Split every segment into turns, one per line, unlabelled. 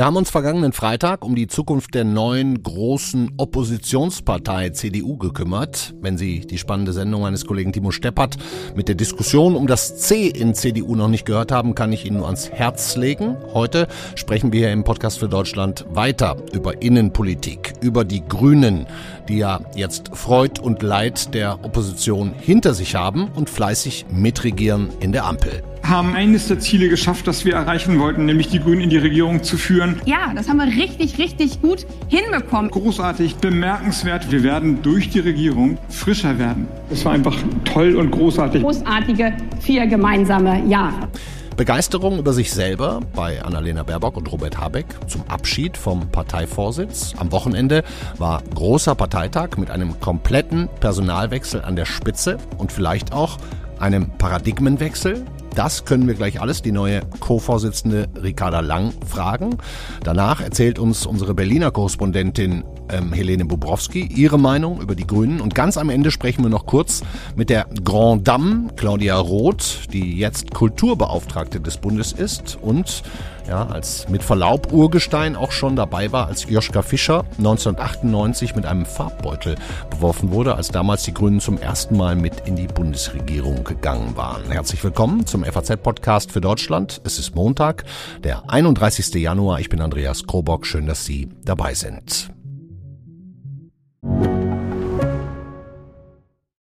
Wir haben uns vergangenen Freitag um die Zukunft der neuen großen Oppositionspartei CDU gekümmert. Wenn Sie die spannende Sendung meines Kollegen Timo Steppert mit der Diskussion um das C in CDU noch nicht gehört haben, kann ich Ihnen nur ans Herz legen. Heute sprechen wir hier im Podcast für Deutschland weiter über Innenpolitik, über die Grünen, die ja jetzt Freud und Leid der Opposition hinter sich haben und fleißig mitregieren in der Ampel
haben eines der Ziele geschafft, das wir erreichen wollten, nämlich die Grünen in die Regierung zu führen.
Ja, das haben wir richtig, richtig gut hinbekommen.
Großartig, bemerkenswert. Wir werden durch die Regierung frischer werden. Es war einfach toll und großartig.
Großartige vier gemeinsame Jahre.
Begeisterung über sich selber bei Annalena Baerbock und Robert Habeck zum Abschied vom Parteivorsitz. Am Wochenende war großer Parteitag mit einem kompletten Personalwechsel an der Spitze und vielleicht auch einem Paradigmenwechsel. Das können wir gleich alles die neue Co-Vorsitzende Ricarda Lang fragen. Danach erzählt uns unsere Berliner Korrespondentin ähm, Helene Bobrowski ihre Meinung über die Grünen. Und ganz am Ende sprechen wir noch kurz mit der Grand Dame Claudia Roth, die jetzt Kulturbeauftragte des Bundes ist und ja, als mit Verlaub Urgestein auch schon dabei war, als Joschka Fischer 1998 mit einem Farbbeutel beworfen wurde, als damals die Grünen zum ersten Mal mit in die Bundesregierung gegangen waren. Herzlich willkommen zum FAZ-Podcast für Deutschland. Es ist Montag, der 31. Januar. Ich bin Andreas Krobock. Schön, dass Sie dabei sind.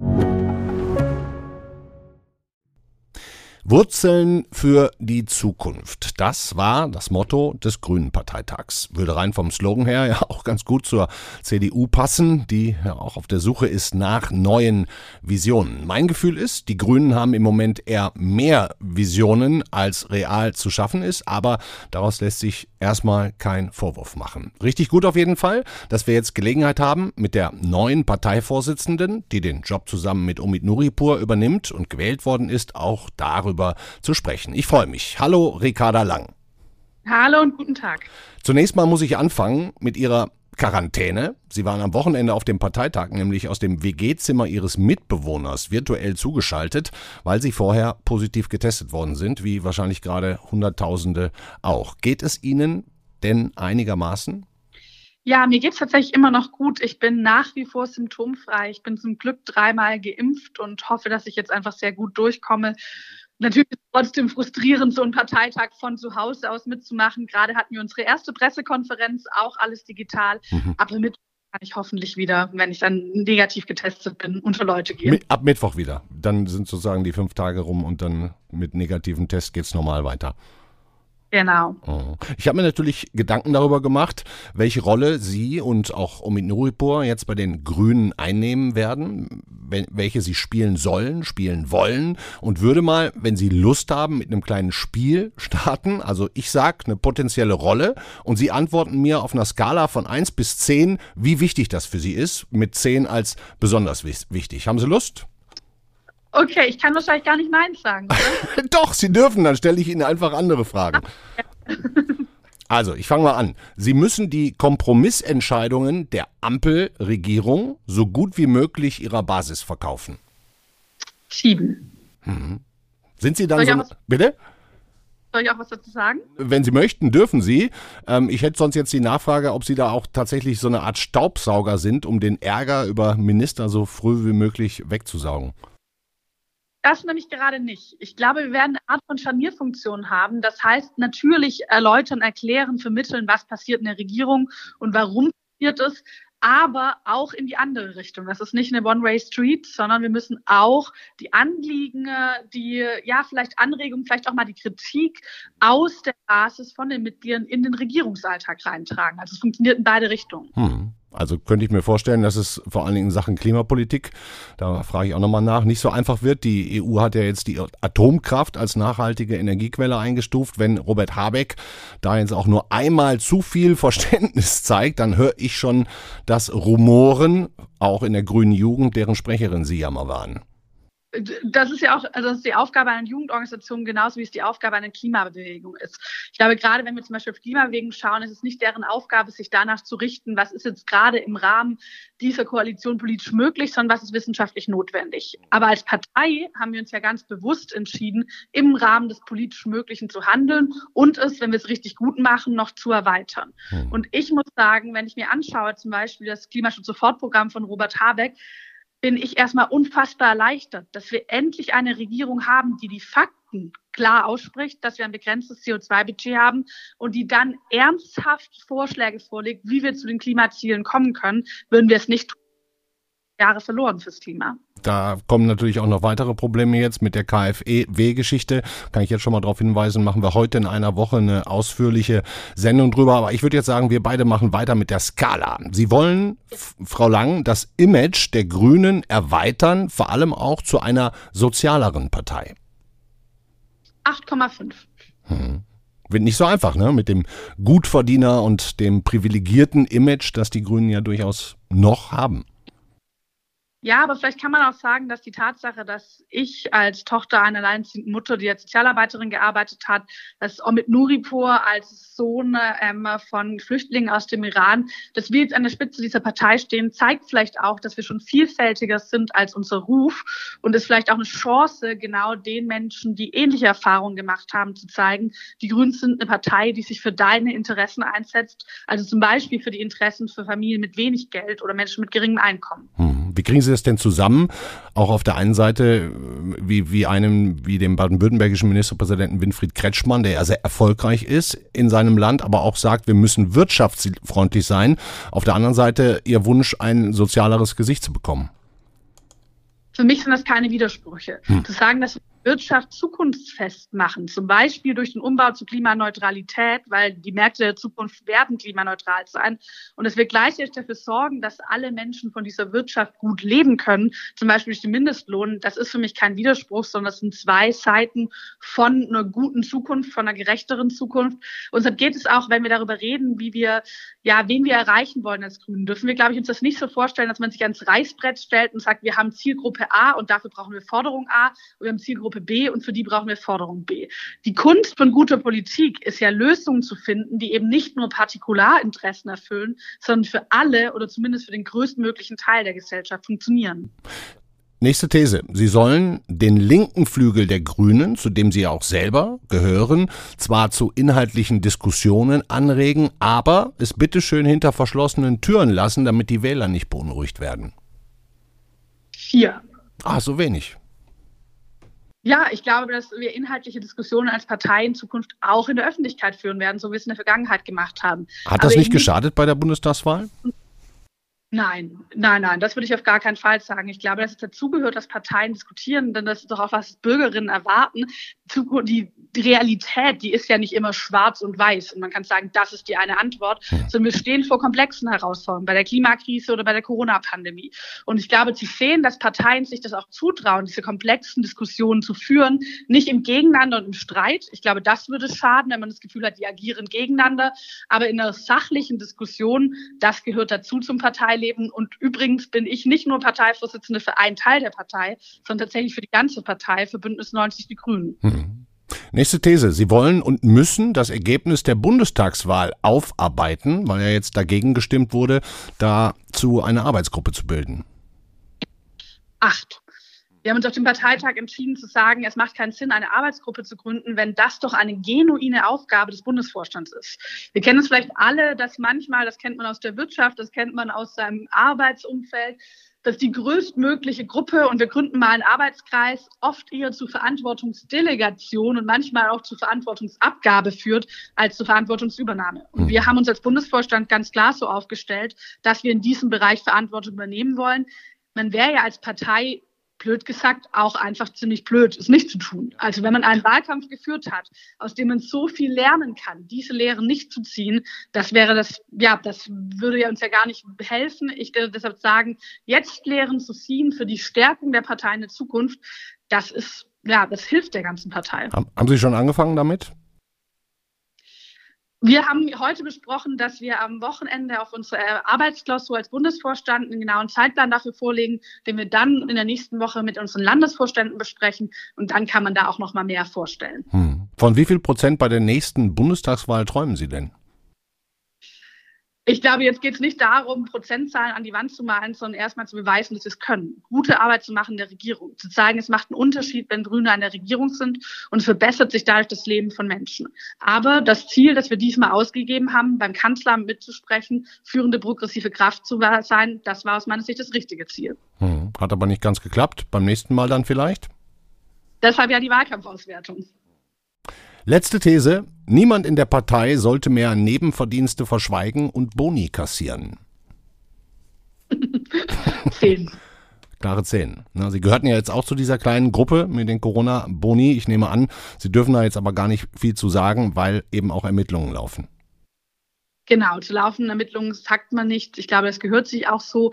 you Wurzeln für die Zukunft. Das war das Motto des Grünen Parteitags. Würde rein vom Slogan her ja auch ganz gut zur CDU passen, die ja auch auf der Suche ist nach neuen Visionen. Mein Gefühl ist, die Grünen haben im Moment eher mehr Visionen als real zu schaffen ist, aber daraus lässt sich erstmal kein Vorwurf machen. Richtig gut auf jeden Fall, dass wir jetzt Gelegenheit haben, mit der neuen Parteivorsitzenden, die den Job zusammen mit Omid Nuripur übernimmt und gewählt worden ist, auch darüber darüber zu sprechen. Ich freue mich. Hallo, Ricarda Lang.
Hallo und guten Tag.
Zunächst mal muss ich anfangen mit Ihrer Quarantäne. Sie waren am Wochenende auf dem Parteitag, nämlich aus dem WG-Zimmer Ihres Mitbewohners virtuell zugeschaltet, weil Sie vorher positiv getestet worden sind, wie wahrscheinlich gerade Hunderttausende auch. Geht es Ihnen denn einigermaßen?
Ja, mir geht es tatsächlich immer noch gut. Ich bin nach wie vor symptomfrei. Ich bin zum Glück dreimal geimpft und hoffe, dass ich jetzt einfach sehr gut durchkomme Natürlich ist es trotzdem frustrierend, so einen Parteitag von zu Hause aus mitzumachen. Gerade hatten wir unsere erste Pressekonferenz, auch alles digital. Mhm. Aber mit kann ich hoffentlich wieder, wenn ich dann negativ getestet bin, unter Leute gehen.
Ab Mittwoch wieder. Dann sind sozusagen die fünf Tage rum und dann mit negativen Test geht es normal weiter.
Genau.
Oh. Ich habe mir natürlich Gedanken darüber gemacht, welche Rolle Sie und auch Omid Nuripur jetzt bei den Grünen einnehmen werden, welche Sie spielen sollen, spielen wollen und würde mal, wenn Sie Lust haben, mit einem kleinen Spiel starten. Also ich sage eine potenzielle Rolle und Sie antworten mir auf einer Skala von 1 bis 10, wie wichtig das für Sie ist, mit 10 als besonders wichtig. Haben Sie Lust?
Okay, ich kann wahrscheinlich gar nicht Nein sagen.
Doch, Sie dürfen, dann stelle ich Ihnen einfach andere Fragen. Also, ich fange mal an. Sie müssen die Kompromissentscheidungen der Ampelregierung so gut wie möglich ihrer Basis verkaufen.
Sieben.
Mhm. Sind Sie dann so. Was, bitte?
Soll ich auch was dazu sagen?
Wenn Sie möchten, dürfen Sie. Ähm, ich hätte sonst jetzt die Nachfrage, ob Sie da auch tatsächlich so eine Art Staubsauger sind, um den Ärger über Minister so früh wie möglich wegzusaugen.
Das nämlich gerade nicht. Ich glaube, wir werden eine Art von Scharnierfunktion haben. Das heißt, natürlich erläutern, erklären, vermitteln, was passiert in der Regierung und warum passiert es, aber auch in die andere Richtung. Das ist nicht eine One-Way-Street, sondern wir müssen auch die Anliegen, die, ja, vielleicht Anregungen, vielleicht auch mal die Kritik aus der Basis von den Mitgliedern in den Regierungsalltag reintragen. Also es funktioniert in beide Richtungen.
Hm. Also könnte ich mir vorstellen, dass es vor allen Dingen in Sachen Klimapolitik, da frage ich auch nochmal nach, nicht so einfach wird. Die EU hat ja jetzt die Atomkraft als nachhaltige Energiequelle eingestuft. Wenn Robert Habeck da jetzt auch nur einmal zu viel Verständnis zeigt, dann höre ich schon das Rumoren, auch in der grünen Jugend, deren Sprecherin Sie ja mal waren
das ist ja auch, also das ist die Aufgabe einer Jugendorganisation genauso wie es die Aufgabe einer Klimabewegung ist. Ich glaube, gerade wenn wir zum Beispiel auf Klimabewegung schauen, ist es nicht deren Aufgabe, sich danach zu richten, was ist jetzt gerade im Rahmen dieser Koalition politisch möglich, sondern was ist wissenschaftlich notwendig. Aber als Partei haben wir uns ja ganz bewusst entschieden, im Rahmen des politisch Möglichen zu handeln und es, wenn wir es richtig gut machen, noch zu erweitern. Hm. Und ich muss sagen, wenn ich mir anschaue, zum Beispiel das Klimaschutz-Sofortprogramm von Robert Habeck, bin ich erstmal unfassbar erleichtert, dass wir endlich eine Regierung haben, die die Fakten klar ausspricht, dass wir ein begrenztes CO2-Budget haben und die dann ernsthaft Vorschläge vorlegt, wie wir zu den Klimazielen kommen können, würden wir es nicht tun. Jahre verloren fürs Klima.
Da kommen natürlich auch noch weitere Probleme jetzt mit der KfW-Geschichte. Kann ich jetzt schon mal darauf hinweisen, machen wir heute in einer Woche eine ausführliche Sendung drüber. Aber ich würde jetzt sagen, wir beide machen weiter mit der Skala. Sie wollen, Frau Lang, das Image der Grünen erweitern, vor allem auch zu einer sozialeren Partei.
8,5. Hm.
Wird nicht so einfach, ne? Mit dem Gutverdiener und dem privilegierten Image, das die Grünen ja durchaus noch haben.
Ja, aber vielleicht kann man auch sagen, dass die Tatsache, dass ich als Tochter einer alleinziehenden Mutter, die als Sozialarbeiterin gearbeitet hat, dass Omid Nuripur als Sohn ähm, von Flüchtlingen aus dem Iran, dass wir jetzt an der Spitze dieser Partei stehen, zeigt vielleicht auch, dass wir schon vielfältiger sind als unser Ruf und ist vielleicht auch eine Chance, genau den Menschen, die ähnliche Erfahrungen gemacht haben, zu zeigen, die Grünen sind eine Partei, die sich für deine Interessen einsetzt, also zum Beispiel für die Interessen für Familien mit wenig Geld oder Menschen mit geringem Einkommen.
Hm. Wie kriegen Sie das denn zusammen? Auch auf der einen Seite, wie, wie einem, wie dem baden-württembergischen Ministerpräsidenten Winfried Kretschmann, der ja sehr erfolgreich ist in seinem Land, aber auch sagt, wir müssen wirtschaftsfreundlich sein. Auf der anderen Seite Ihr Wunsch, ein sozialeres Gesicht zu bekommen.
Für mich sind das keine Widersprüche. Hm. Zu sagen, dass Wirtschaft zukunftsfest machen, zum Beispiel durch den Umbau zur Klimaneutralität, weil die Märkte der Zukunft werden klimaneutral sein. Und dass wir gleichzeitig dafür sorgen, dass alle Menschen von dieser Wirtschaft gut leben können, zum Beispiel durch den Mindestlohn, das ist für mich kein Widerspruch, sondern das sind zwei Seiten von einer guten Zukunft, von einer gerechteren Zukunft. Und deshalb geht es auch, wenn wir darüber reden, wie wir, ja, wen wir erreichen wollen als Grünen, dürfen wir, glaube ich, uns das nicht so vorstellen, dass man sich ans Reißbrett stellt und sagt, wir haben Zielgruppe A und dafür brauchen wir Forderung A. Und wir haben Zielgruppe Gruppe B und für die brauchen wir Forderung B. Die Kunst von guter Politik ist ja Lösungen zu finden, die eben nicht nur Partikularinteressen erfüllen, sondern für alle oder zumindest für den größtmöglichen Teil der Gesellschaft funktionieren.
Nächste These. Sie sollen den linken Flügel der Grünen, zu dem Sie auch selber gehören, zwar zu inhaltlichen Diskussionen anregen, aber es bitteschön hinter verschlossenen Türen lassen, damit die Wähler nicht beunruhigt werden.
Vier.
Ah, so wenig.
Ja, ich glaube, dass wir inhaltliche Diskussionen als Partei in Zukunft auch in der Öffentlichkeit führen werden, so wie wir es in der Vergangenheit gemacht haben.
Hat das Aber nicht geschadet bei der Bundestagswahl?
Nein, nein, nein, das würde ich auf gar keinen Fall sagen. Ich glaube, dass es dazugehört, dass Parteien diskutieren, denn das ist doch auch, was Bürgerinnen erwarten. Die, die Realität, die ist ja nicht immer schwarz und weiß und man kann sagen, das ist die eine Antwort, sondern wir stehen vor komplexen Herausforderungen bei der Klimakrise oder bei der Corona-Pandemie. Und ich glaube, zu sehen, dass Parteien sich das auch zutrauen, diese komplexen Diskussionen zu führen, nicht im Gegeneinander und im Streit. Ich glaube, das würde schaden, wenn man das Gefühl hat, die agieren gegeneinander. Aber in einer sachlichen Diskussion, das gehört dazu zum Parteileben. Und übrigens bin ich nicht nur Parteivorsitzende für einen Teil der Partei, sondern tatsächlich für die ganze Partei, für Bündnis 90 Die Grünen. Hm.
Nächste These. Sie wollen und müssen das Ergebnis der Bundestagswahl aufarbeiten, weil ja jetzt dagegen gestimmt wurde, dazu eine Arbeitsgruppe zu bilden.
Acht. Wir haben uns auf dem Parteitag entschieden zu sagen, es macht keinen Sinn, eine Arbeitsgruppe zu gründen, wenn das doch eine genuine Aufgabe des Bundesvorstands ist. Wir kennen es vielleicht alle, dass manchmal, das kennt man aus der Wirtschaft, das kennt man aus seinem Arbeitsumfeld, dass die größtmögliche Gruppe, und wir gründen mal einen Arbeitskreis, oft eher zu Verantwortungsdelegation und manchmal auch zu Verantwortungsabgabe führt, als zu Verantwortungsübernahme. Und wir mhm. haben uns als Bundesvorstand ganz klar so aufgestellt, dass wir in diesem Bereich Verantwortung übernehmen wollen. Man wäre ja als Partei blöd gesagt, auch einfach ziemlich blöd, es nicht zu tun. Also wenn man einen Wahlkampf geführt hat, aus dem man so viel lernen kann, diese Lehren nicht zu ziehen, das wäre das, ja, das würde uns ja gar nicht helfen. Ich würde deshalb sagen, jetzt Lehren zu ziehen für die Stärkung der Partei in der Zukunft, das ist, ja, das hilft der ganzen Partei.
Haben Sie schon angefangen damit?
Wir haben heute besprochen, dass wir am Wochenende auf unsere Arbeitsklausur als Bundesvorstand einen genauen Zeitplan dafür vorlegen, den wir dann in der nächsten Woche mit unseren Landesvorständen besprechen. Und dann kann man da auch noch mal mehr vorstellen.
Hm. Von wie viel Prozent bei der nächsten Bundestagswahl träumen Sie denn?
Ich glaube, jetzt geht es nicht darum, Prozentzahlen an die Wand zu malen, sondern erstmal zu beweisen, dass wir es können. Gute Arbeit zu machen in der Regierung. Zu zeigen, es macht einen Unterschied, wenn Grüne an der Regierung sind und es verbessert sich dadurch das Leben von Menschen. Aber das Ziel, das wir diesmal ausgegeben haben, beim Kanzleramt mitzusprechen, führende progressive Kraft zu sein, das war aus meiner Sicht das richtige Ziel.
Hm. Hat aber nicht ganz geklappt. Beim nächsten Mal dann vielleicht?
Deshalb ja die Wahlkampfauswertung.
Letzte These. Niemand in der Partei sollte mehr Nebenverdienste verschweigen und Boni kassieren.
Zehn.
Klare zehn. Sie gehörten ja jetzt auch zu dieser kleinen Gruppe mit den Corona-Boni. Ich nehme an, Sie dürfen da jetzt aber gar nicht viel zu sagen, weil eben auch Ermittlungen laufen.
Genau, zu laufenden Ermittlungen sagt man nicht. Ich glaube, es gehört sich auch so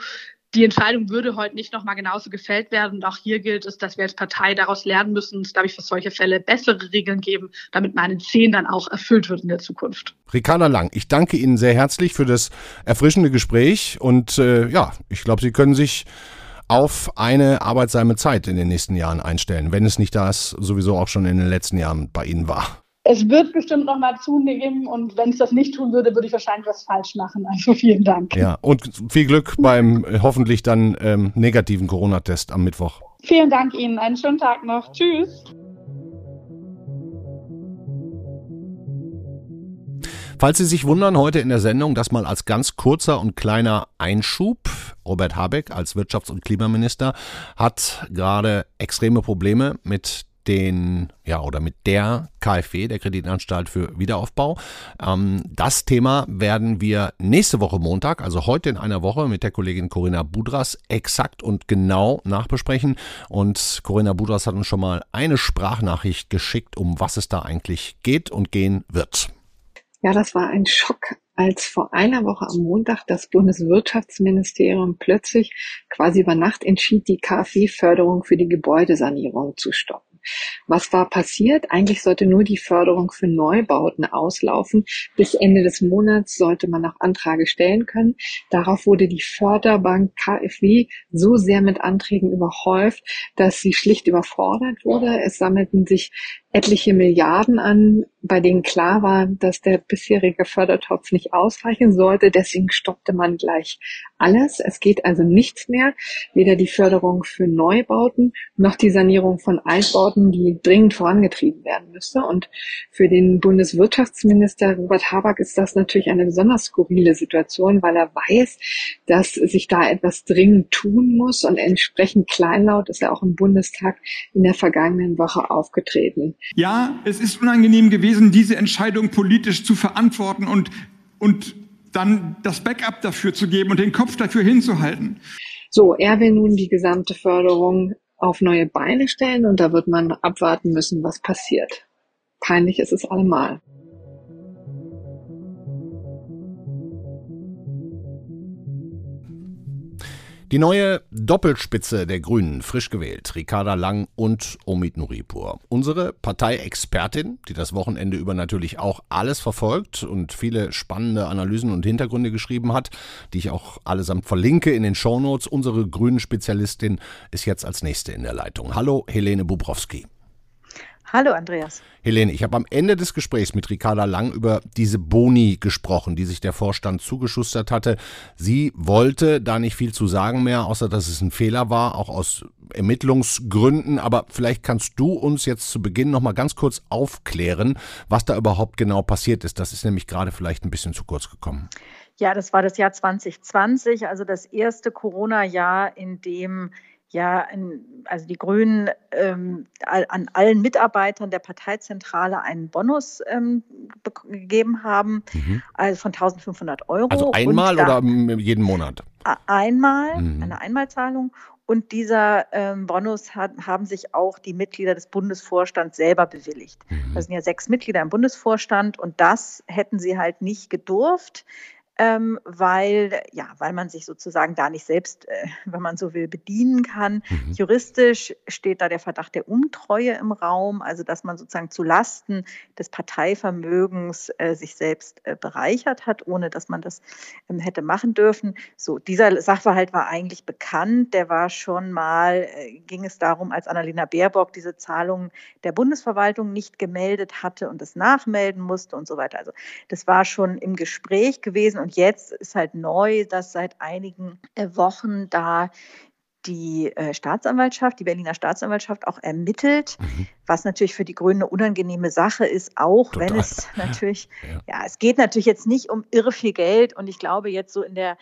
die Entscheidung würde heute nicht nochmal genauso gefällt werden. Und auch hier gilt es, dass wir als Partei daraus lernen müssen es, glaube ich, für solche Fälle bessere Regeln geben, damit meine 10 dann auch erfüllt wird in der Zukunft.
Ricarda Lang, ich danke Ihnen sehr herzlich für das erfrischende Gespräch und äh, ja, ich glaube, Sie können sich auf eine arbeitsame Zeit in den nächsten Jahren einstellen, wenn es nicht das sowieso auch schon in den letzten Jahren bei Ihnen war.
Es wird bestimmt noch mal zunehmen und wenn es das nicht tun würde, würde ich wahrscheinlich was falsch machen. Also vielen Dank.
Ja, und viel Glück beim äh, hoffentlich dann ähm, negativen Corona-Test am Mittwoch.
Vielen Dank Ihnen. Einen schönen Tag noch. Tschüss.
Falls Sie sich wundern, heute in der Sendung, das mal als ganz kurzer und kleiner Einschub. Robert Habeck als Wirtschafts- und Klimaminister hat gerade extreme Probleme mit den, ja, oder mit der KfW, der Kreditanstalt für Wiederaufbau. Ähm, das Thema werden wir nächste Woche Montag, also heute in einer Woche, mit der Kollegin Corinna Budras exakt und genau nachbesprechen. Und Corinna Budras hat uns schon mal eine Sprachnachricht geschickt, um was es da eigentlich geht und gehen wird.
Ja, das war ein Schock, als vor einer Woche am Montag das Bundeswirtschaftsministerium plötzlich quasi über Nacht entschied, die KfW-Förderung für die Gebäudesanierung zu stoppen. Was war passiert? Eigentlich sollte nur die Förderung für Neubauten auslaufen. Bis Ende des Monats sollte man auch Anträge stellen können. Darauf wurde die Förderbank KfW so sehr mit Anträgen überhäuft, dass sie schlicht überfordert wurde. Es sammelten sich etliche Milliarden an, bei denen klar war, dass der bisherige Fördertopf nicht ausreichen sollte. Deswegen stoppte man gleich alles. Es geht also nichts mehr, weder die Förderung für Neubauten noch die Sanierung von Altbauten, die dringend vorangetrieben werden müsste. Und für den Bundeswirtschaftsminister Robert Habeck ist das natürlich eine besonders skurrile Situation, weil er weiß, dass sich da etwas dringend tun muss und entsprechend kleinlaut ist er auch im Bundestag in der vergangenen Woche aufgetreten.
Ja, es ist unangenehm gewesen, diese Entscheidung politisch zu verantworten und, und dann das Backup dafür zu geben und den Kopf dafür hinzuhalten.
So, er will nun die gesamte Förderung auf neue Beine stellen und da wird man abwarten müssen, was passiert. Peinlich ist es allemal.
Die neue Doppelspitze der Grünen, frisch gewählt, Ricarda Lang und Omid Nuripur. Unsere Parteiexpertin, die das Wochenende über natürlich auch alles verfolgt und viele spannende Analysen und Hintergründe geschrieben hat, die ich auch allesamt verlinke in den Shownotes. Unsere Grünen-Spezialistin ist jetzt als nächste in der Leitung. Hallo, Helene Bubrowski.
Hallo Andreas.
Helene, ich habe am Ende des Gesprächs mit Ricarda Lang über diese Boni gesprochen, die sich der Vorstand zugeschustert hatte. Sie wollte da nicht viel zu sagen mehr, außer dass es ein Fehler war, auch aus Ermittlungsgründen. Aber vielleicht kannst du uns jetzt zu Beginn noch mal ganz kurz aufklären, was da überhaupt genau passiert ist. Das ist nämlich gerade vielleicht ein bisschen zu kurz gekommen.
Ja, das war das Jahr 2020, also das erste Corona-Jahr, in dem ja, in, also die Grünen ähm, an allen Mitarbeitern der Parteizentrale einen Bonus ähm, gegeben haben, mhm. also von 1500 Euro.
Also einmal da, oder jeden Monat?
Einmal, mhm. eine Einmalzahlung. Und dieser ähm, Bonus hat, haben sich auch die Mitglieder des Bundesvorstands selber bewilligt. Mhm. Das sind ja sechs Mitglieder im Bundesvorstand und das hätten sie halt nicht gedurft ähm, weil, ja, weil man sich sozusagen da nicht selbst, äh, wenn man so will, bedienen kann. Mhm. Juristisch steht da der Verdacht der Untreue im Raum, also dass man sozusagen zu Lasten des Parteivermögens äh, sich selbst äh, bereichert hat, ohne dass man das ähm, hätte machen dürfen. So, dieser Sachverhalt war eigentlich bekannt. Der war schon mal, äh, ging es darum, als Annalena Baerbock diese Zahlungen der Bundesverwaltung nicht gemeldet hatte und es nachmelden musste und so weiter. Also das war schon im Gespräch gewesen und jetzt ist halt neu, dass seit einigen äh, Wochen da die äh, Staatsanwaltschaft, die Berliner Staatsanwaltschaft auch ermittelt, mhm. was natürlich für die Grünen eine unangenehme Sache ist, auch Total. wenn es natürlich, ja. ja, es geht natürlich jetzt nicht um irre viel Geld und ich glaube jetzt so in der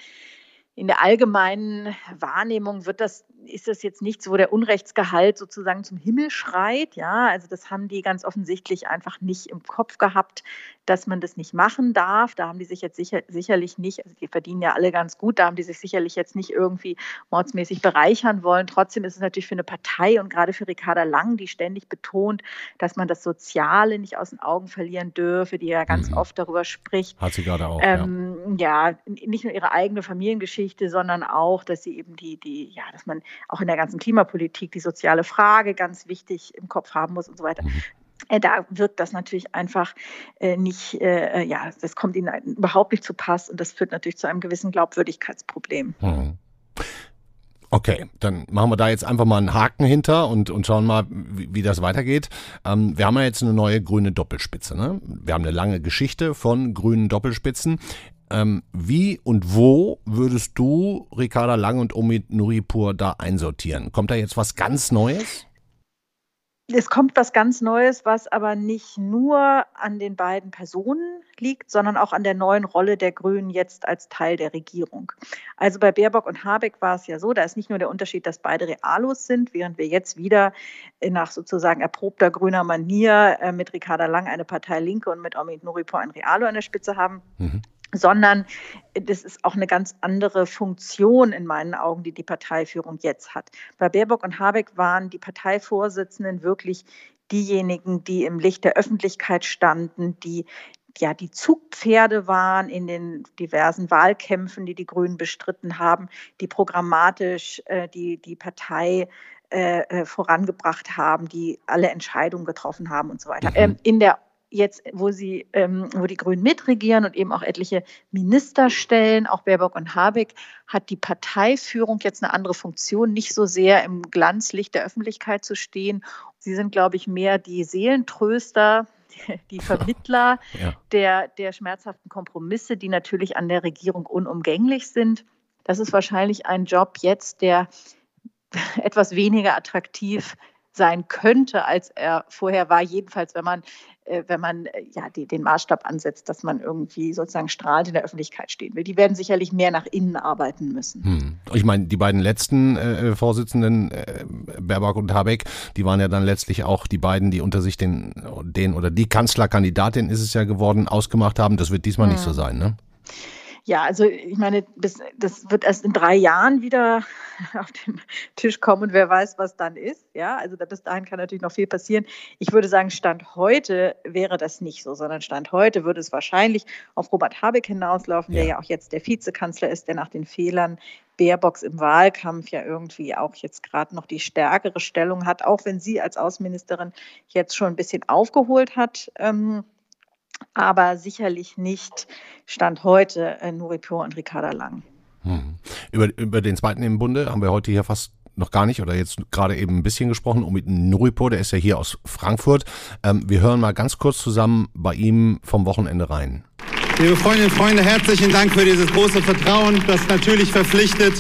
in der allgemeinen Wahrnehmung wird das, ist das jetzt nichts, wo der Unrechtsgehalt sozusagen zum Himmel schreit. Ja, also das haben die ganz offensichtlich einfach nicht im Kopf gehabt, dass man das nicht machen darf. Da haben die sich jetzt sicher, sicherlich nicht, also die verdienen ja alle ganz gut, da haben die sich sicherlich jetzt nicht irgendwie mordsmäßig bereichern wollen. Trotzdem ist es natürlich für eine Partei und gerade für Ricarda Lang, die ständig betont, dass man das Soziale nicht aus den Augen verlieren dürfe, die ja ganz mhm. oft darüber spricht.
Hat sie gerade auch.
Ähm, ja. ja, nicht nur ihre eigene Familiengeschichte, Geschichte, sondern auch, dass sie eben die, die, ja, dass man auch in der ganzen Klimapolitik die soziale Frage ganz wichtig im Kopf haben muss und so weiter. Mhm. Äh, da wirkt das natürlich einfach äh, nicht, äh, ja, das kommt ihnen überhaupt nicht zu Pass und das führt natürlich zu einem gewissen Glaubwürdigkeitsproblem. Mhm.
Okay, dann machen wir da jetzt einfach mal einen Haken hinter und, und schauen mal, wie, wie das weitergeht. Ähm, wir haben ja jetzt eine neue grüne Doppelspitze. Ne? Wir haben eine lange Geschichte von grünen Doppelspitzen. Ähm, wie und wo würdest du Ricarda Lang und Omid Nuripur da einsortieren? Kommt da jetzt was ganz Neues?
Es kommt was ganz Neues, was aber nicht nur an den beiden Personen liegt, sondern auch an der neuen Rolle der Grünen jetzt als Teil der Regierung. Also bei Baerbock und Habeck war es ja so, da ist nicht nur der Unterschied, dass beide Realos sind, während wir jetzt wieder nach sozusagen erprobter grüner Manier äh, mit Ricarda Lang eine Partei Linke und mit Omid Nuripur ein Realo an der Spitze haben. Mhm sondern das ist auch eine ganz andere Funktion in meinen Augen, die die Parteiführung jetzt hat. Bei Baerbock und Habeck waren die Parteivorsitzenden wirklich diejenigen, die im Licht der Öffentlichkeit standen, die ja die Zugpferde waren in den diversen Wahlkämpfen, die die Grünen bestritten haben, die programmatisch äh, die, die Partei äh, äh vorangebracht haben, die alle Entscheidungen getroffen haben und so weiter. Ähm, in der jetzt, wo sie, ähm, wo die Grünen mitregieren und eben auch etliche Minister stellen, auch Baerbock und Habeck, hat die Parteiführung jetzt eine andere Funktion, nicht so sehr im Glanzlicht der Öffentlichkeit zu stehen. Sie sind, glaube ich, mehr die Seelentröster, die Vermittler ja. der, der schmerzhaften Kompromisse, die natürlich an der Regierung unumgänglich sind. Das ist wahrscheinlich ein Job jetzt, der etwas weniger attraktiv sein könnte, als er vorher war. Jedenfalls, wenn man äh, wenn man äh, ja die, den Maßstab ansetzt, dass man irgendwie sozusagen strahlend in der Öffentlichkeit stehen will. Die werden sicherlich mehr nach innen arbeiten müssen. Hm.
Ich meine, die beiden letzten äh, Vorsitzenden, äh, Baerbock und Habeck, die waren ja dann letztlich auch die beiden, die unter sich den, den oder die Kanzlerkandidatin ist es ja geworden, ausgemacht haben. Das wird diesmal hm. nicht so sein, ne?
Ja, also ich meine, bis, das wird erst in drei Jahren wieder auf den Tisch kommen und wer weiß, was dann ist. Ja, also bis dahin kann natürlich noch viel passieren. Ich würde sagen, Stand heute wäre das nicht so, sondern Stand heute würde es wahrscheinlich auf Robert Habeck hinauslaufen, ja. der ja auch jetzt der Vizekanzler ist, der nach den Fehlern Baerbocks im Wahlkampf ja irgendwie auch jetzt gerade noch die stärkere Stellung hat, auch wenn sie als Außenministerin jetzt schon ein bisschen aufgeholt hat. Ähm, aber sicherlich nicht Stand heute äh, Nuripur und Ricarda Lang.
Hm. Über, über den zweiten im Bunde haben wir heute hier fast noch gar nicht oder jetzt gerade eben ein bisschen gesprochen, um mit Nuripur, der ist ja hier aus Frankfurt. Ähm, wir hören mal ganz kurz zusammen bei ihm vom Wochenende rein.
Liebe Freundinnen und Freunde, herzlichen Dank für dieses große Vertrauen, das natürlich verpflichtet.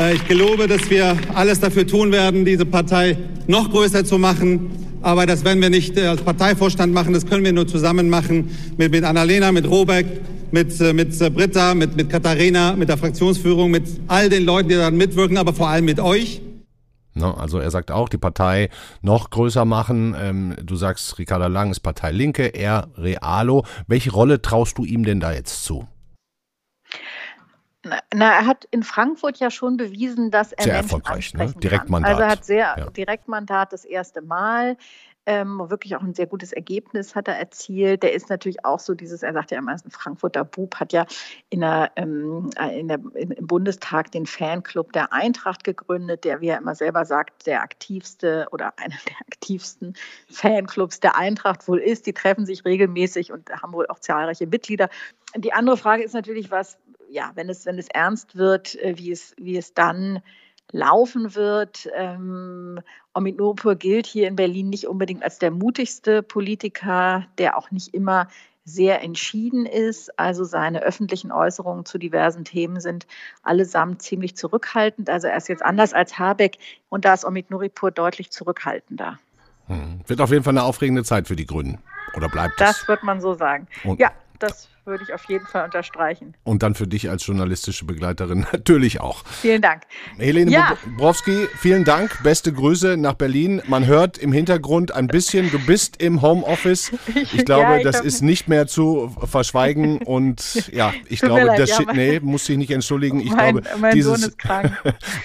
Äh, ich gelobe, dass wir alles dafür tun werden, diese Partei noch größer zu machen, aber das werden wir nicht äh, als Parteivorstand machen, das können wir nur zusammen machen mit, mit Annalena, mit Robeck, mit, äh, mit Britta, mit, mit Katharina, mit der Fraktionsführung, mit all den Leuten, die daran mitwirken, aber vor allem mit euch.
Also er sagt auch, die Partei noch größer machen. Ähm, du sagst, Ricarda Lang ist Partei Linke, er Realo. Welche Rolle traust du ihm denn da jetzt zu?
Na, er hat in Frankfurt ja schon bewiesen, dass er
sehr
Menschen
erfolgreich, ne? Direktmandat.
Also er hat sehr
Ja.
Direktmandat das erste Mal. Ähm, wirklich auch ein sehr gutes Ergebnis hat er erzielt. Der ist natürlich auch so dieses, er sagt ja immer, er ein Frankfurter Bub, hat ja in der, ähm, in der, im Bundestag den Fanclub der Eintracht gegründet, der, wie er immer selber sagt, der aktivste oder einer der aktivsten Fanclubs der Eintracht wohl ist. Die treffen sich regelmäßig und haben wohl auch zahlreiche Mitglieder. Die andere Frage ist natürlich, was, ja, wenn es, wenn es ernst wird, äh, wie es, wie es dann laufen wird. Ähm, Omid Nurpur gilt hier in Berlin nicht unbedingt als der mutigste Politiker, der auch nicht immer sehr entschieden ist. Also seine öffentlichen Äußerungen zu diversen Themen sind allesamt ziemlich zurückhaltend. Also er ist jetzt anders als Habeck und da ist Omid Nuripur deutlich zurückhaltender.
Hm. Wird auf jeden Fall eine aufregende Zeit für die Grünen. Oder bleibt es?
Das wird man so sagen.
Und-
ja, das würde ich auf jeden Fall unterstreichen.
Und dann für dich als journalistische Begleiterin natürlich auch.
Vielen Dank.
Helene
Ja.
Bobrowski, vielen Dank. Beste Grüße nach Berlin. Man hört im Hintergrund ein bisschen, du bist im Homeoffice. Ich glaube,
Ja, ich
das
hab-
ist nicht mehr zu verschweigen. Und ja, ich glaube,
leid,
das
ja,
nee, muss dich nicht entschuldigen. Ich
Mein-
glaube,
mein
dieses,
Sohn ist krank.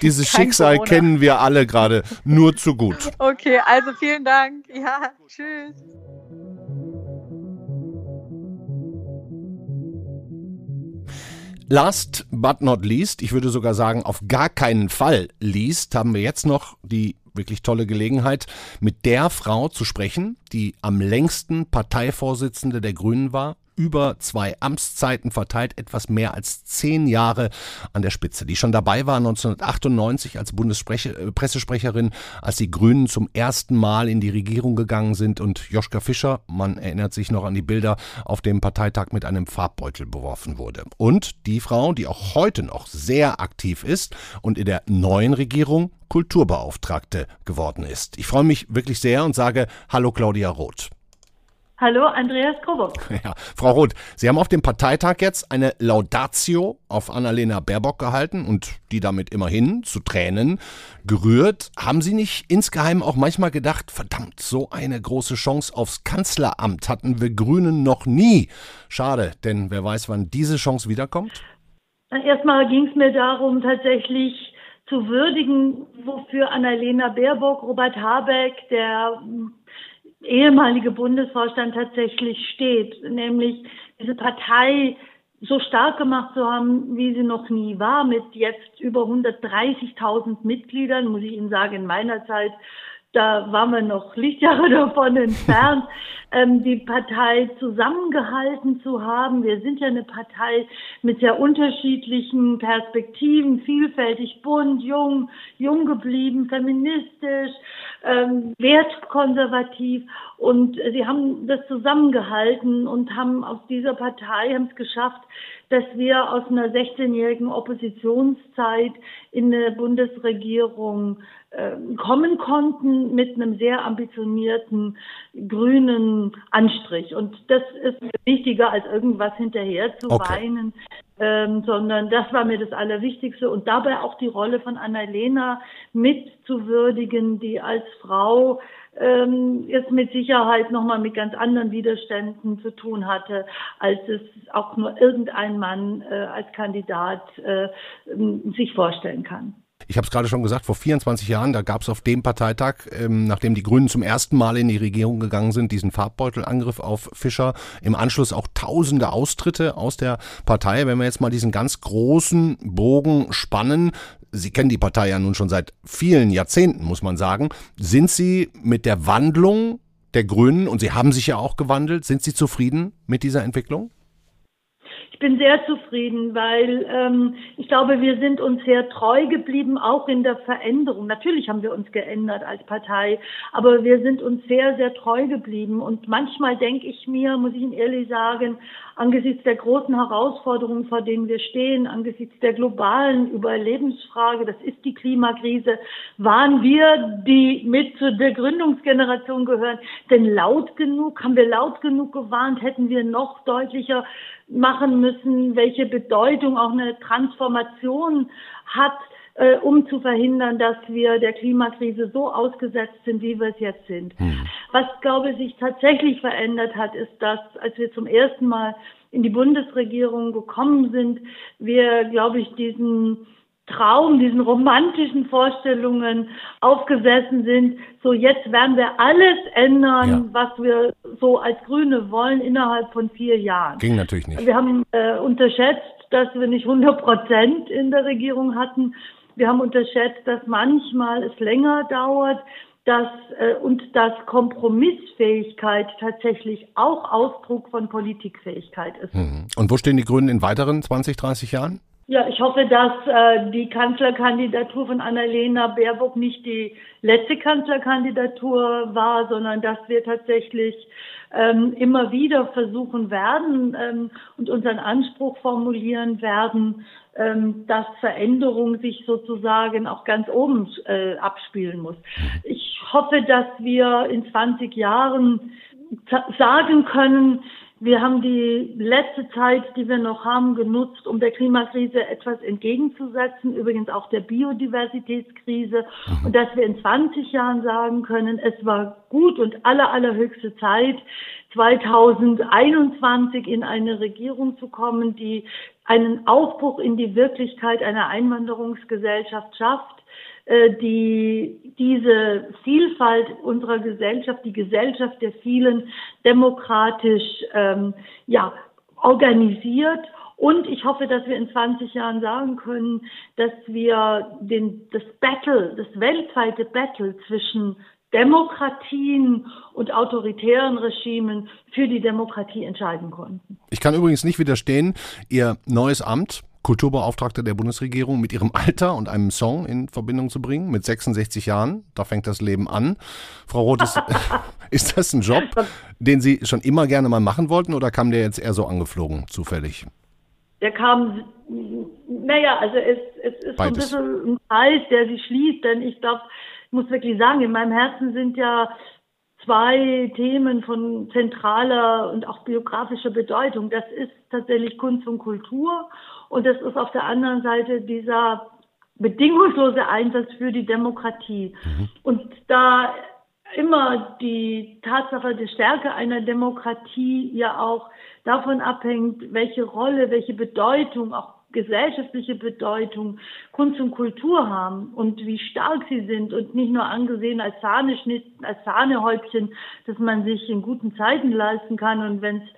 dieses Schicksal
Corona.
kennen wir alle gerade nur zu gut.
Okay, also vielen Dank. Ja, tschüss.
Last but not least, ich würde sogar sagen, auf gar keinen Fall least, haben wir jetzt noch die wirklich tolle Gelegenheit, mit der Frau zu sprechen, die am längsten Parteivorsitzende der Grünen war, über zwei Amtszeiten verteilt, etwas mehr als zehn Jahre an der Spitze, die schon dabei war 1998 als Bundespressesprecherin, als die Grünen zum ersten Mal in die Regierung gegangen sind und Joschka Fischer, man erinnert sich noch an die Bilder, auf dem Parteitag mit einem Farbbeutel beworfen wurde. Und die Frau, die auch heute noch sehr aktiv ist und in der neuen Regierung Kulturbeauftragte geworden ist. Ich freue mich wirklich sehr und sage Hallo Claudia Roth.
Hallo, Andreas Krobock.
Ja, Frau Roth, Sie haben auf dem Parteitag jetzt eine Laudatio auf Annalena Baerbock gehalten und die damit immerhin zu Tränen gerührt. Haben Sie nicht insgeheim auch manchmal gedacht, verdammt, so eine große Chance aufs Kanzleramt hatten wir Grünen noch nie? Schade, denn wer weiß, wann diese Chance wiederkommt?
Erstmal ging es mir darum, tatsächlich zu würdigen, wofür Annalena Baerbock, Robert Habeck, der mm, ehemalige Bundesvorstand tatsächlich steht, nämlich diese Partei so stark gemacht zu haben, wie sie noch nie war, mit jetzt über 130.000 Mitgliedern, muss ich Ihnen sagen, in meiner Zeit, da waren wir noch Lichtjahre davon entfernt, ähm, die Partei zusammengehalten zu haben. Wir sind ja eine Partei mit sehr unterschiedlichen Perspektiven, vielfältig, bunt, jung, jung geblieben, feministisch, ähm, wertkonservativ. Und sie haben das zusammengehalten und haben aus dieser Partei haben es geschafft, dass wir aus einer 16-jährigen Oppositionszeit in eine Bundesregierung äh, kommen konnten mit einem sehr ambitionierten grünen Anstrich. Und das ist wichtiger, als irgendwas hinterher zu
Okay.
weinen, ähm, sondern das war mir das Allerwichtigste. Und dabei auch die Rolle von Annalena mitzuwürdigen, die als Frau ähm, jetzt mit Sicherheit nochmal mit ganz anderen Widerständen zu tun hatte, als es auch nur irgendein Mann äh, als Kandidat äh, sich vorstellen kann.
Ich habe es gerade schon gesagt, vor 24 Jahren, da gab es auf dem Parteitag, ähm, nachdem die Grünen zum ersten Mal in die Regierung gegangen sind, diesen Farbbeutelangriff auf Fischer. Im Anschluss auch tausende Austritte aus der Partei. Wenn wir jetzt mal diesen ganz großen Bogen spannen, Sie kennen die Partei ja nun schon seit vielen Jahrzehnten, muss man sagen. Sind Sie mit der Wandlung der Grünen, und Sie haben sich ja auch gewandelt, sind Sie zufrieden mit dieser Entwicklung?
Ich bin sehr zufrieden, weil ähm, ich glaube, wir sind uns sehr treu geblieben, auch in der Veränderung. Natürlich haben wir uns geändert als Partei, aber wir sind uns sehr, sehr treu geblieben. Und manchmal denke ich mir, muss ich Ihnen ehrlich sagen, angesichts der großen Herausforderungen, vor denen wir stehen, angesichts der globalen Überlebensfrage, das ist die Klimakrise, waren wir, die mit zu der Gründungsgeneration gehören, denn laut genug, haben wir laut genug gewarnt, hätten wir noch deutlicher machen müssen, welche Bedeutung auch eine Transformation hat, äh, um zu verhindern, dass wir der Klimakrise so ausgesetzt sind, wie wir es jetzt sind. Mhm. Was, glaube ich, sich tatsächlich verändert hat, ist, dass als wir zum ersten Mal in die Bundesregierung gekommen sind, wir, glaube ich, diesen Traum, diesen romantischen Vorstellungen aufgesessen sind. So jetzt werden wir alles ändern, ja. was wir so als Grüne wollen innerhalb von vier Jahren.
Ging natürlich nicht.
Wir haben äh, unterschätzt, dass wir nicht 100 Prozent in der Regierung hatten. Wir haben unterschätzt, dass manchmal es länger dauert, dass äh, und dass Kompromissfähigkeit tatsächlich auch Ausdruck von Politikfähigkeit ist.
Mhm. Und wo stehen die Grünen in weiteren 20, 30 Jahren?
Ja, ich hoffe, dass äh, die Kanzlerkandidatur von Annalena Baerbock nicht die letzte Kanzlerkandidatur war, sondern dass wir tatsächlich ähm, immer wieder versuchen werden ähm, und unseren Anspruch formulieren werden, dass Veränderung sich sozusagen auch ganz oben äh, abspielen muss. Ich hoffe, dass wir in 20 Jahren sagen können, wir haben die letzte Zeit, die wir noch haben, genutzt, um der Klimakrise etwas entgegenzusetzen, übrigens auch der Biodiversitätskrise. Und dass wir in 20 Jahren sagen können, es war gut und aller, allerhöchste Zeit, 2021 in eine Regierung zu kommen, die einen Aufbruch in die Wirklichkeit einer Einwanderungsgesellschaft schafft, äh, die diese Vielfalt unserer Gesellschaft, die Gesellschaft der vielen demokratisch ähm, ja, organisiert. Und ich hoffe, dass wir in 20 Jahren sagen können, dass wir den, das Battle, das weltweite Battle zwischen Demokratien und autoritären Regimen für die Demokratie entscheiden konnten.
Ich kann übrigens nicht widerstehen, Ihr neues Amt Kulturbeauftragte der Bundesregierung mit ihrem Alter und einem Song in Verbindung zu bringen, mit 66 Jahren. Da fängt das Leben an. Frau Roth, ist, ist das ein Job, den Sie schon immer gerne mal machen wollten oder kam der jetzt eher so angeflogen, zufällig?
Der kam, naja, also es, es ist Beides. so ein bisschen ein Kreis, der sich schließt, denn ich glaube, muss wirklich sagen, in meinem Herzen sind ja zwei Themen von zentraler und auch biografischer Bedeutung. Das ist tatsächlich Kunst und Kultur und das ist auf der anderen Seite dieser bedingungslose Einsatz für die Demokratie. Mhm. Und da immer die Tatsache der Stärke einer Demokratie ja auch davon abhängt, welche Rolle, welche Bedeutung, auch gesellschaftliche Bedeutung Kunst und Kultur haben und wie stark sie sind und nicht nur angesehen als Sahneschnitt, als Sahnehäubchen, dass man sich in guten Zeiten leisten kann und wenn es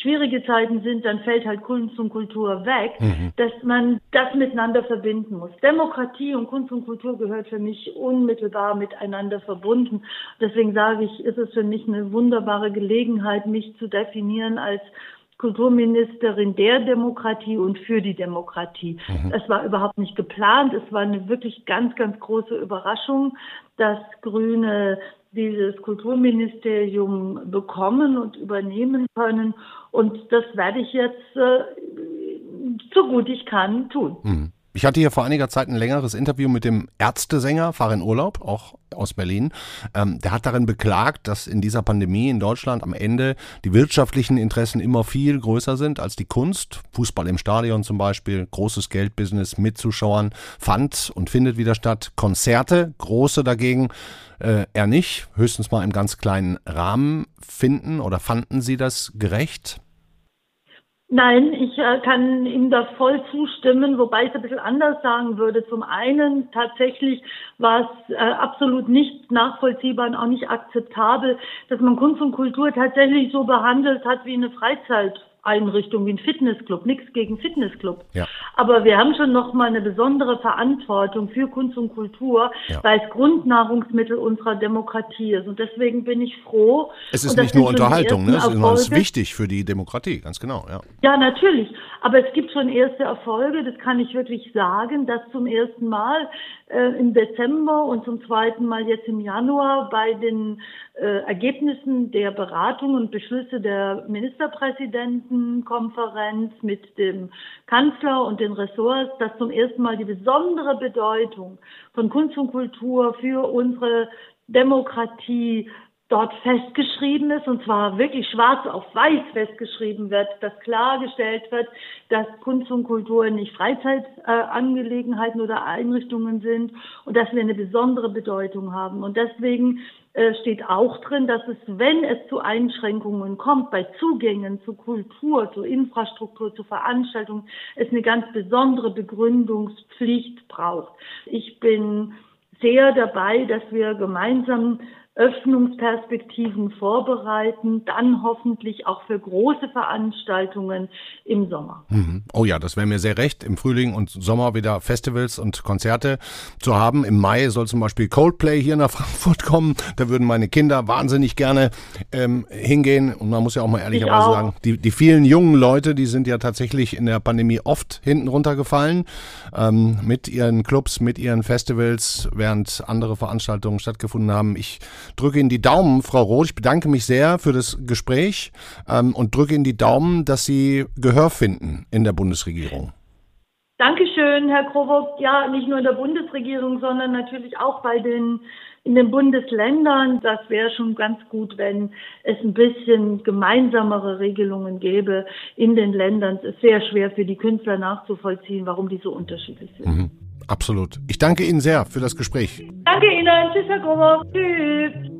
schwierige Zeiten sind, dann fällt halt Kunst und Kultur weg, mhm. dass man das miteinander verbinden muss. Demokratie und Kunst und Kultur gehört für mich unmittelbar miteinander verbunden. Deswegen sage ich, ist es für mich eine wunderbare Gelegenheit, mich zu definieren als Kulturministerin der Demokratie und für die Demokratie. Mhm. Es war überhaupt nicht geplant. Es war eine wirklich ganz, ganz große Überraschung, dass Grüne dieses Kulturministerium bekommen und übernehmen können. Und das werde ich jetzt äh, so gut ich kann tun.
Mhm. Ich hatte hier vor einiger Zeit ein längeres Interview mit dem Ärztesänger Fahr in Urlaub, auch aus Berlin. Ähm, der hat darin beklagt, dass in dieser Pandemie in Deutschland am Ende die wirtschaftlichen Interessen immer viel größer sind als die Kunst. Fußball im Stadion zum Beispiel, großes Geldbusiness mit Zuschauern fand und findet wieder statt. Konzerte, große dagegen äh, eher nicht, höchstens mal im ganz kleinen Rahmen finden oder fanden Sie das gerecht?
Nein, ich äh, kann ihm da voll zustimmen, wobei ich es ein bisschen anders sagen würde. Zum einen tatsächlich war es äh, absolut nicht nachvollziehbar und auch nicht akzeptabel, dass man Kunst und Kultur tatsächlich so behandelt hat wie eine Freizeit. Einrichtung wie ein Fitnessclub, nichts gegen Fitnessclub. Ja. Aber wir haben schon noch mal eine besondere Verantwortung für Kunst und Kultur, ja. weil es Grundnahrungsmittel unserer Demokratie ist. Und deswegen bin ich froh.
Es ist nicht nur Unterhaltung, ne? es ist wichtig für die Demokratie, ganz genau. Ja.
ja, natürlich. Aber es gibt schon erste Erfolge, das kann ich wirklich sagen, dass zum ersten Mal äh, im Dezember und zum zweiten Mal jetzt im Januar bei den äh, Ergebnissen der Beratung und Beschlüsse der Ministerpräsidentenkonferenz mit dem Kanzler und den Ressorts, dass zum ersten Mal die besondere Bedeutung von Kunst und Kultur für unsere Demokratie dort festgeschrieben ist, und zwar wirklich schwarz auf weiß festgeschrieben wird, dass klargestellt wird, dass Kunst und Kultur nicht Freizeitangelegenheiten äh, oder Einrichtungen sind und dass wir eine besondere Bedeutung haben. Und deswegen äh, steht auch drin, dass es, wenn es zu Einschränkungen kommt, bei Zugängen zu Kultur, zu Infrastruktur, zu Veranstaltungen, es eine ganz besondere Begründungspflicht braucht. Ich bin sehr dabei, dass wir gemeinsam Öffnungsperspektiven vorbereiten, dann hoffentlich auch für große Veranstaltungen im Sommer.
Mhm. Oh ja, das wäre mir sehr recht, im Frühling und Sommer wieder Festivals und Konzerte zu haben. Im Mai soll zum Beispiel Coldplay hier nach Frankfurt kommen. Da würden meine Kinder wahnsinnig gerne ähm, hingehen. Und man muss ja auch mal ehrlicherweise sagen, die, die vielen jungen Leute, die sind ja tatsächlich in der Pandemie oft hinten runtergefallen ähm, mit ihren Clubs, mit ihren Festivals, während andere Veranstaltungen stattgefunden haben. Ich drücke Ihnen die Daumen, Frau Roth. Ich bedanke mich sehr für das Gespräch ähm, und drücke Ihnen die Daumen, dass Sie Gehör finden in der Bundesregierung.
Dankeschön, Herr Krowock. Ja, nicht nur in der Bundesregierung, sondern natürlich auch bei den in den Bundesländern. Das wäre schon ganz gut, wenn es ein bisschen gemeinsamere Regelungen gäbe in den Ländern. Es ist sehr schwer für die Künstler nachzuvollziehen, warum die so unterschiedlich sind. Mhm.
Absolut. Ich danke Ihnen sehr für das Gespräch.
Danke Ihnen. Tschüss, Herr Gruber. Tschüss.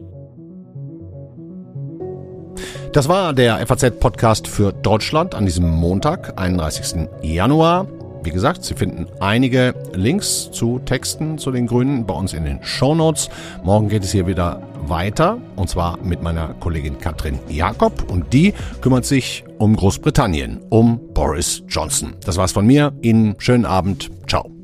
Das war der FAZ-Podcast für Deutschland an diesem Montag, 31. Januar. Wie gesagt, Sie finden einige Links zu Texten zu den Grünen bei uns in den Show Notes. Morgen geht es hier wieder weiter und zwar mit meiner Kollegin Katrin Jakob und die kümmert sich um Großbritannien, um Boris Johnson. Das war's von mir. Ihnen schönen Abend. Ciao.